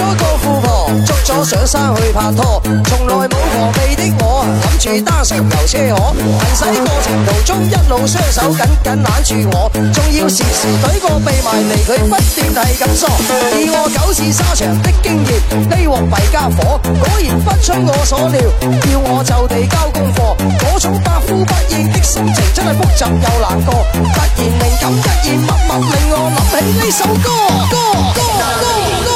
嗰个富婆捉咗上山去拍拖，从来冇防备的我，谂住单程游车河，行驶过程途中一路双手紧紧揽住我，仲要时时怼个鼻埋嚟，佢不断系咁嗦。以我九次沙场的经验，呢镬弊家伙果然不出我所料，要我就地交功课，嗰种百呼不应的心情真系复杂又难过，突然灵感一现，默默令我谂起呢首歌。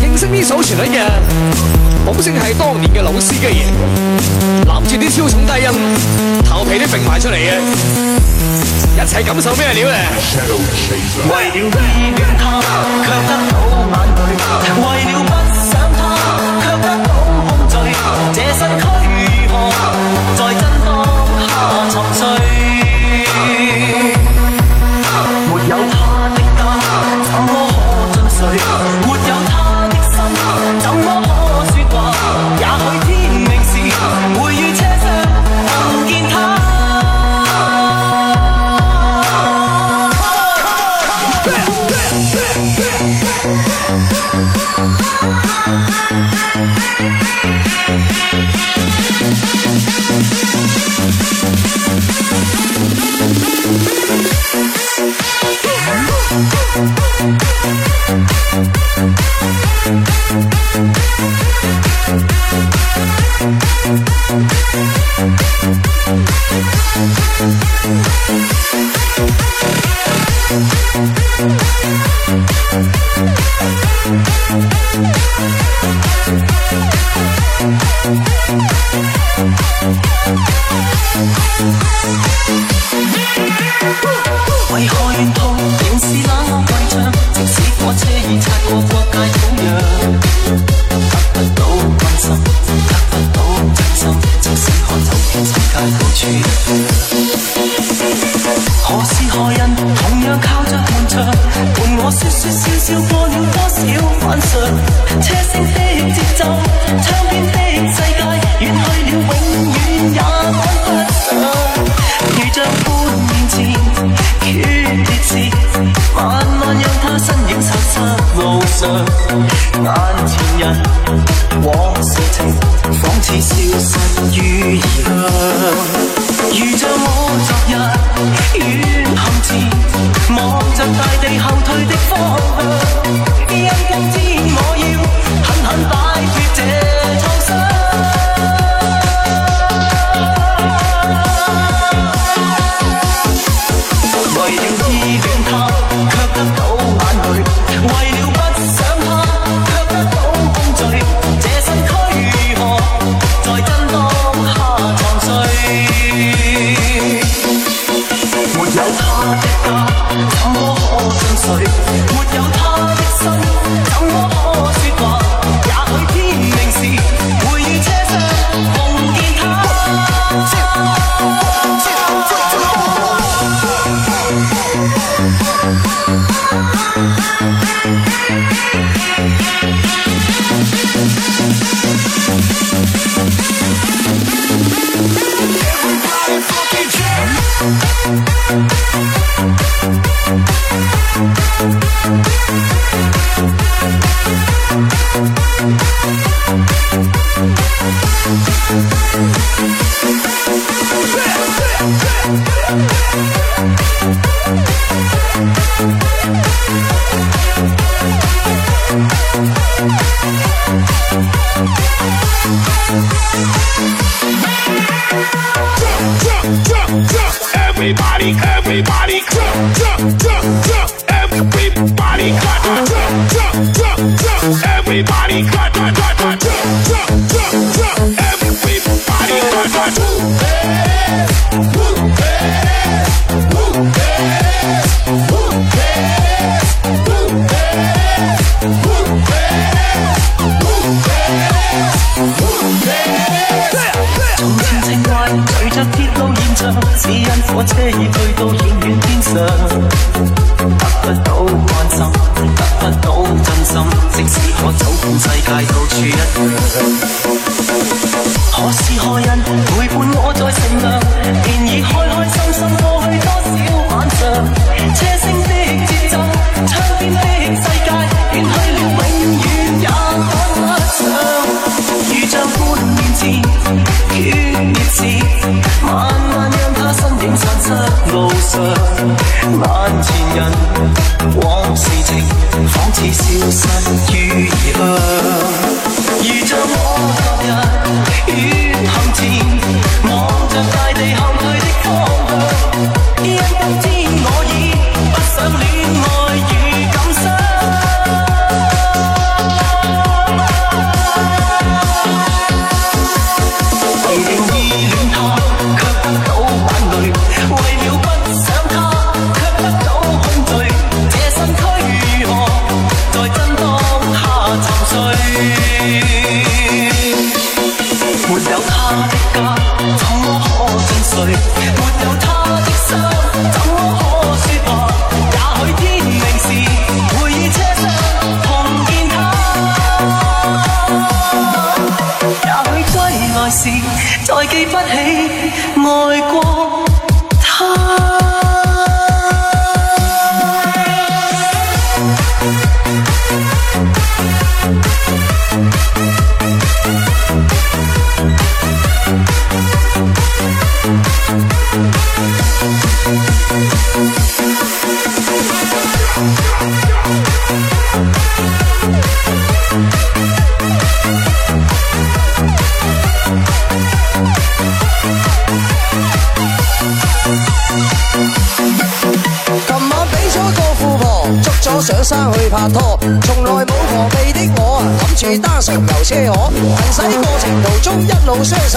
认识呢首旋律嘅，宝声系当年嘅老司机嚟，揽住啲超重低音，头皮都揈埋出嚟嘅，一齐感受咩料咧？为了纪念他，却得到眼泪。为了。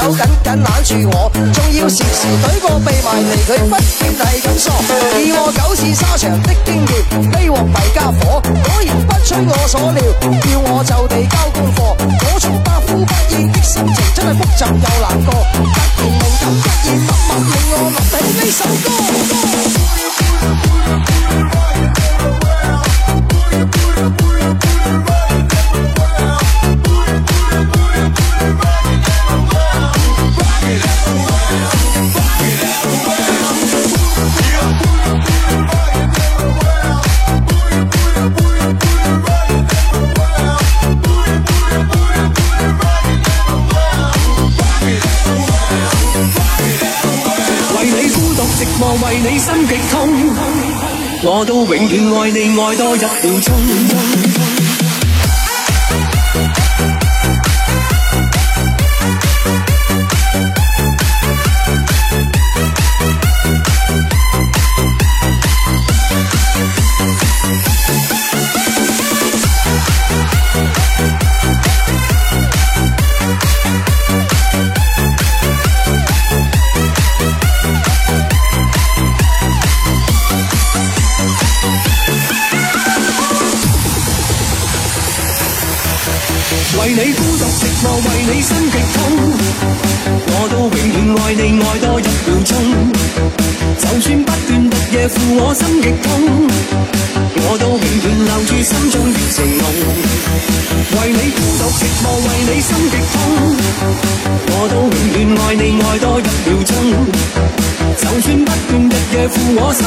手紧紧揽住我，仲要时时怼个鼻埋嚟，佢不見系咁傻。以我九次沙场的经验，飞卧底家伙，果然不出我所料，叫我就地交功课。我从百呼不厌的心情，真系复杂又难过，突然灵感一现，默默令我谂起呢首歌。我都永远爱你，爱多一秒钟。Oh.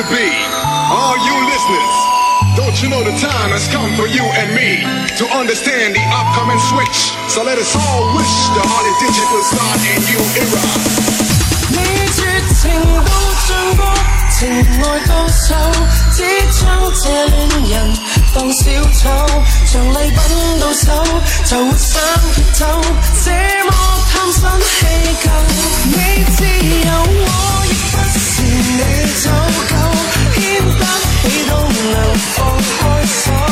to be. All you listeners, don't you know the time has come for you and me to understand the upcoming switch? So let us all wish the holy Digit start a new era. 你絕情到盡過，情愛到手，只將這戀人當小丑，像禮品到手就會想奪走，這麼貪新棄舊，你自有我。不是你走狗，牵得起都能放开手。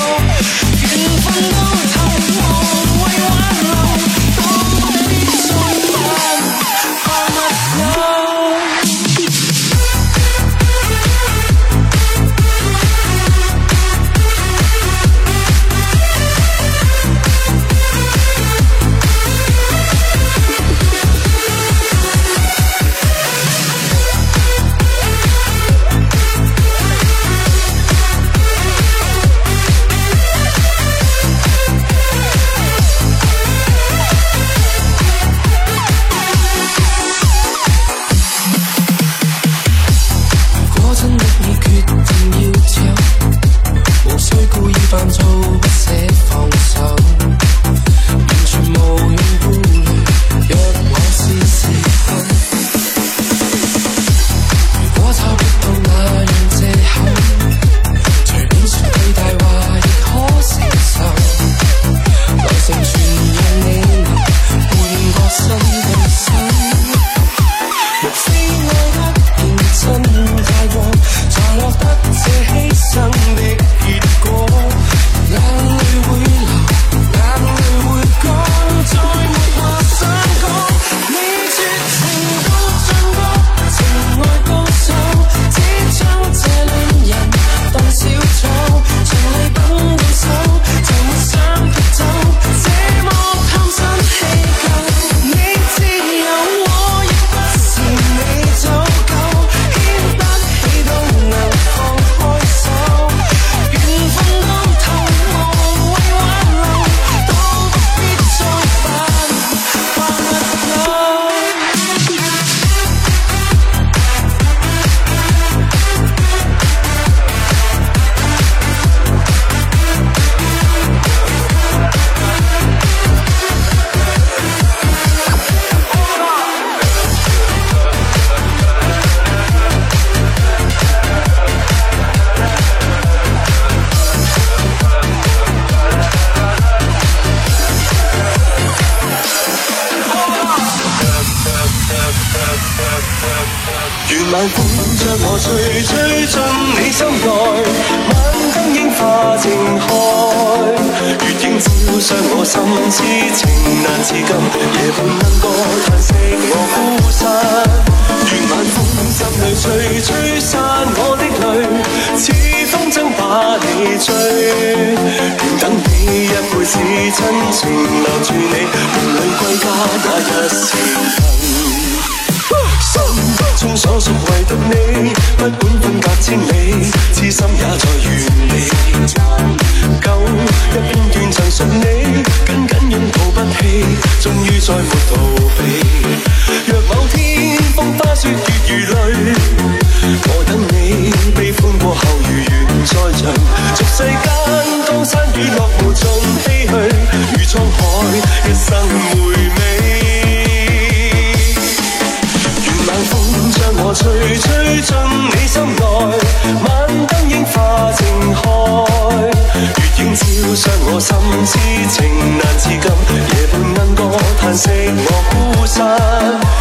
夜半将我吹吹进你心内，晚灯樱花正开，月影照伤我心，痴情难自禁。夜半冷歌叹息我孤身，愿晚风心里吹吹散我的泪，似风筝把你追，愿等你一辈子真情留住你，梦里归家那日是。终所属唯独你，不管分隔千里，痴心也在原地。旧一片段赠送你，紧紧拥抱不起，终于再没逃避。若某天风花雪月如泪，我等你悲欢过后如愿再聚。俗世间高山雨落无尽唏嘘，如沧海一生回味。吹吹进你心内，晚灯樱花正开，月影照伤我心，痴情难自禁。夜半暗歌叹息我孤身，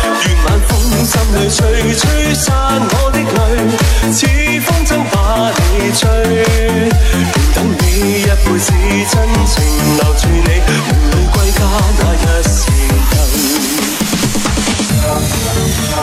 愿晚风心里吹，吹散我的泪，似风筝把你追。愿等你一辈子，真情留住你，梦里归家那一时。Música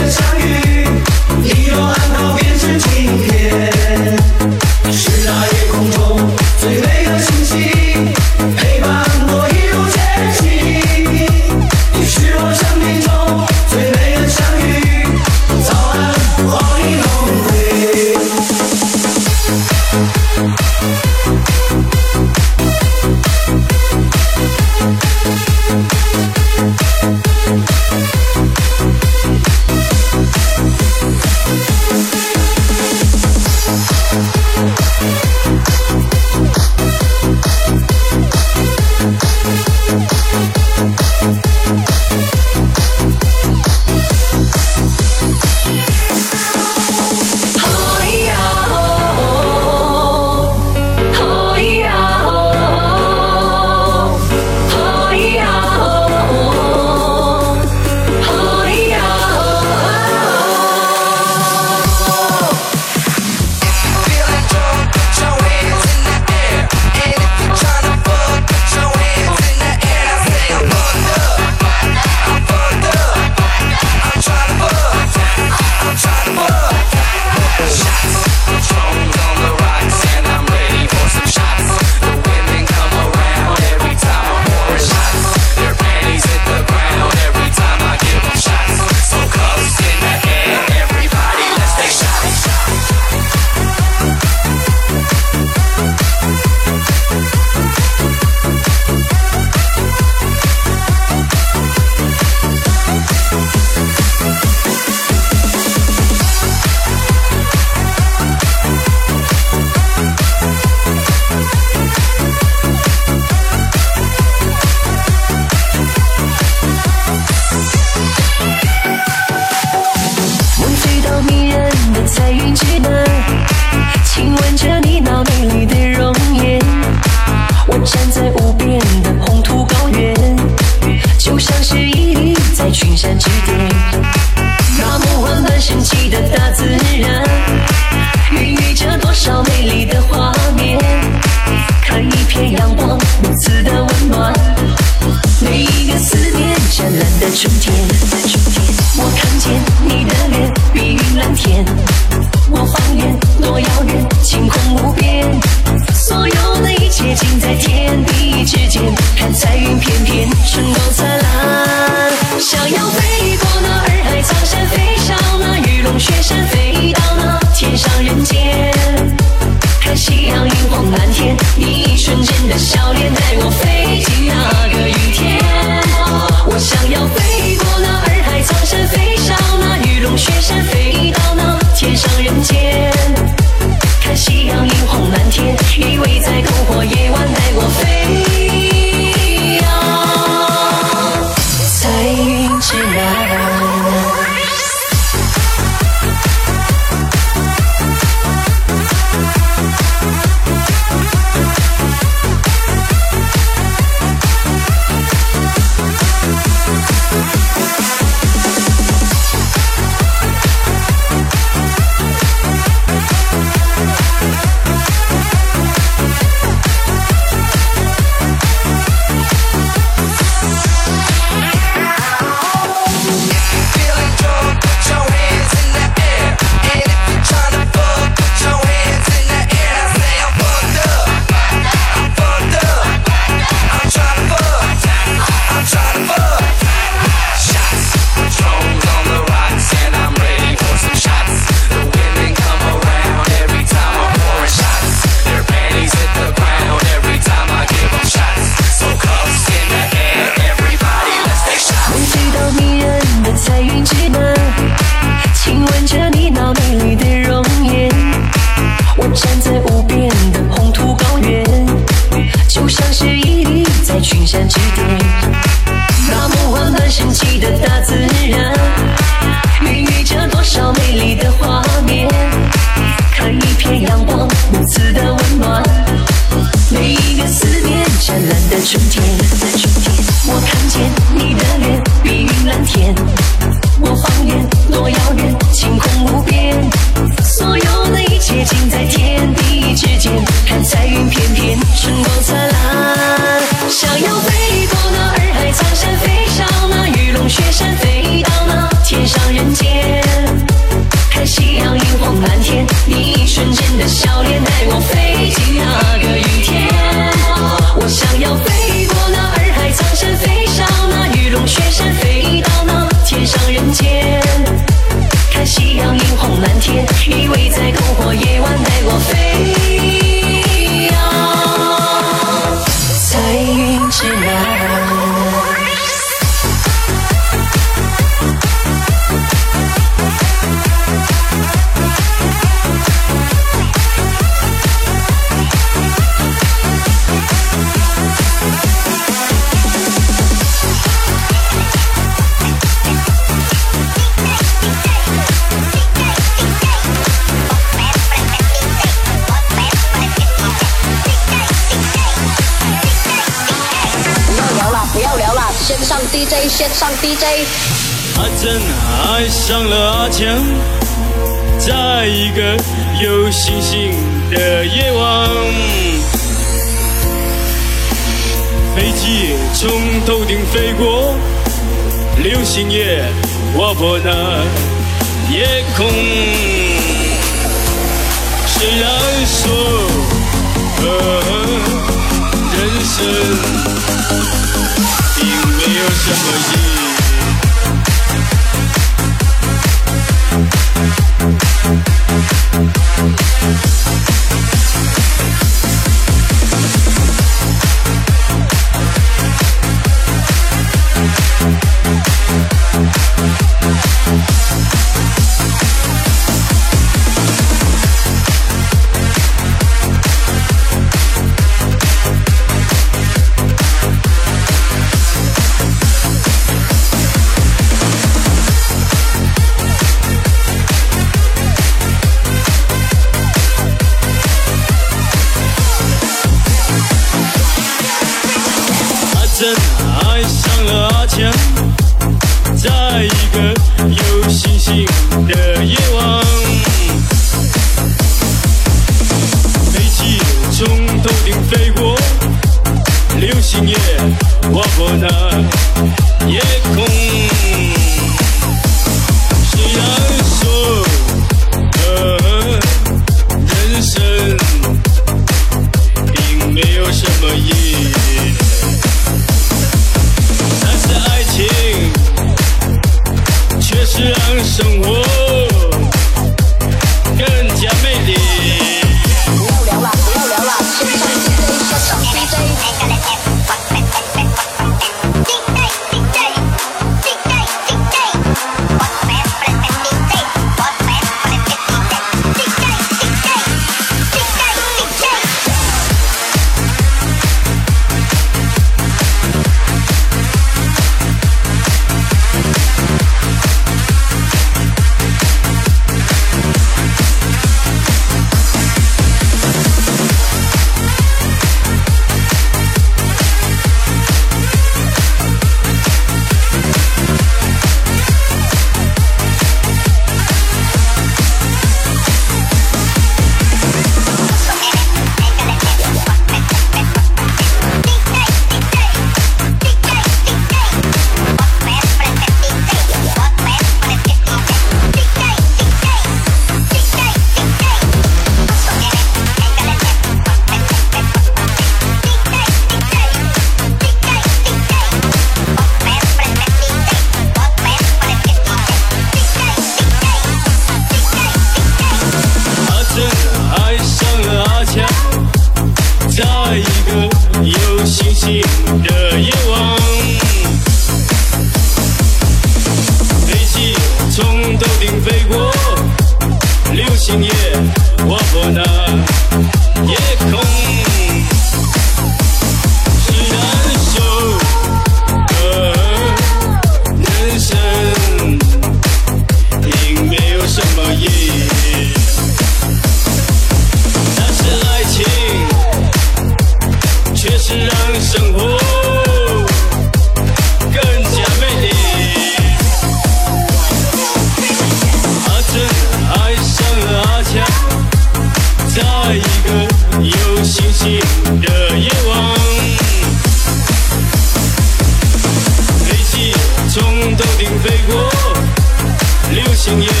watching you.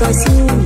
sozinho.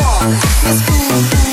walk. Let's move.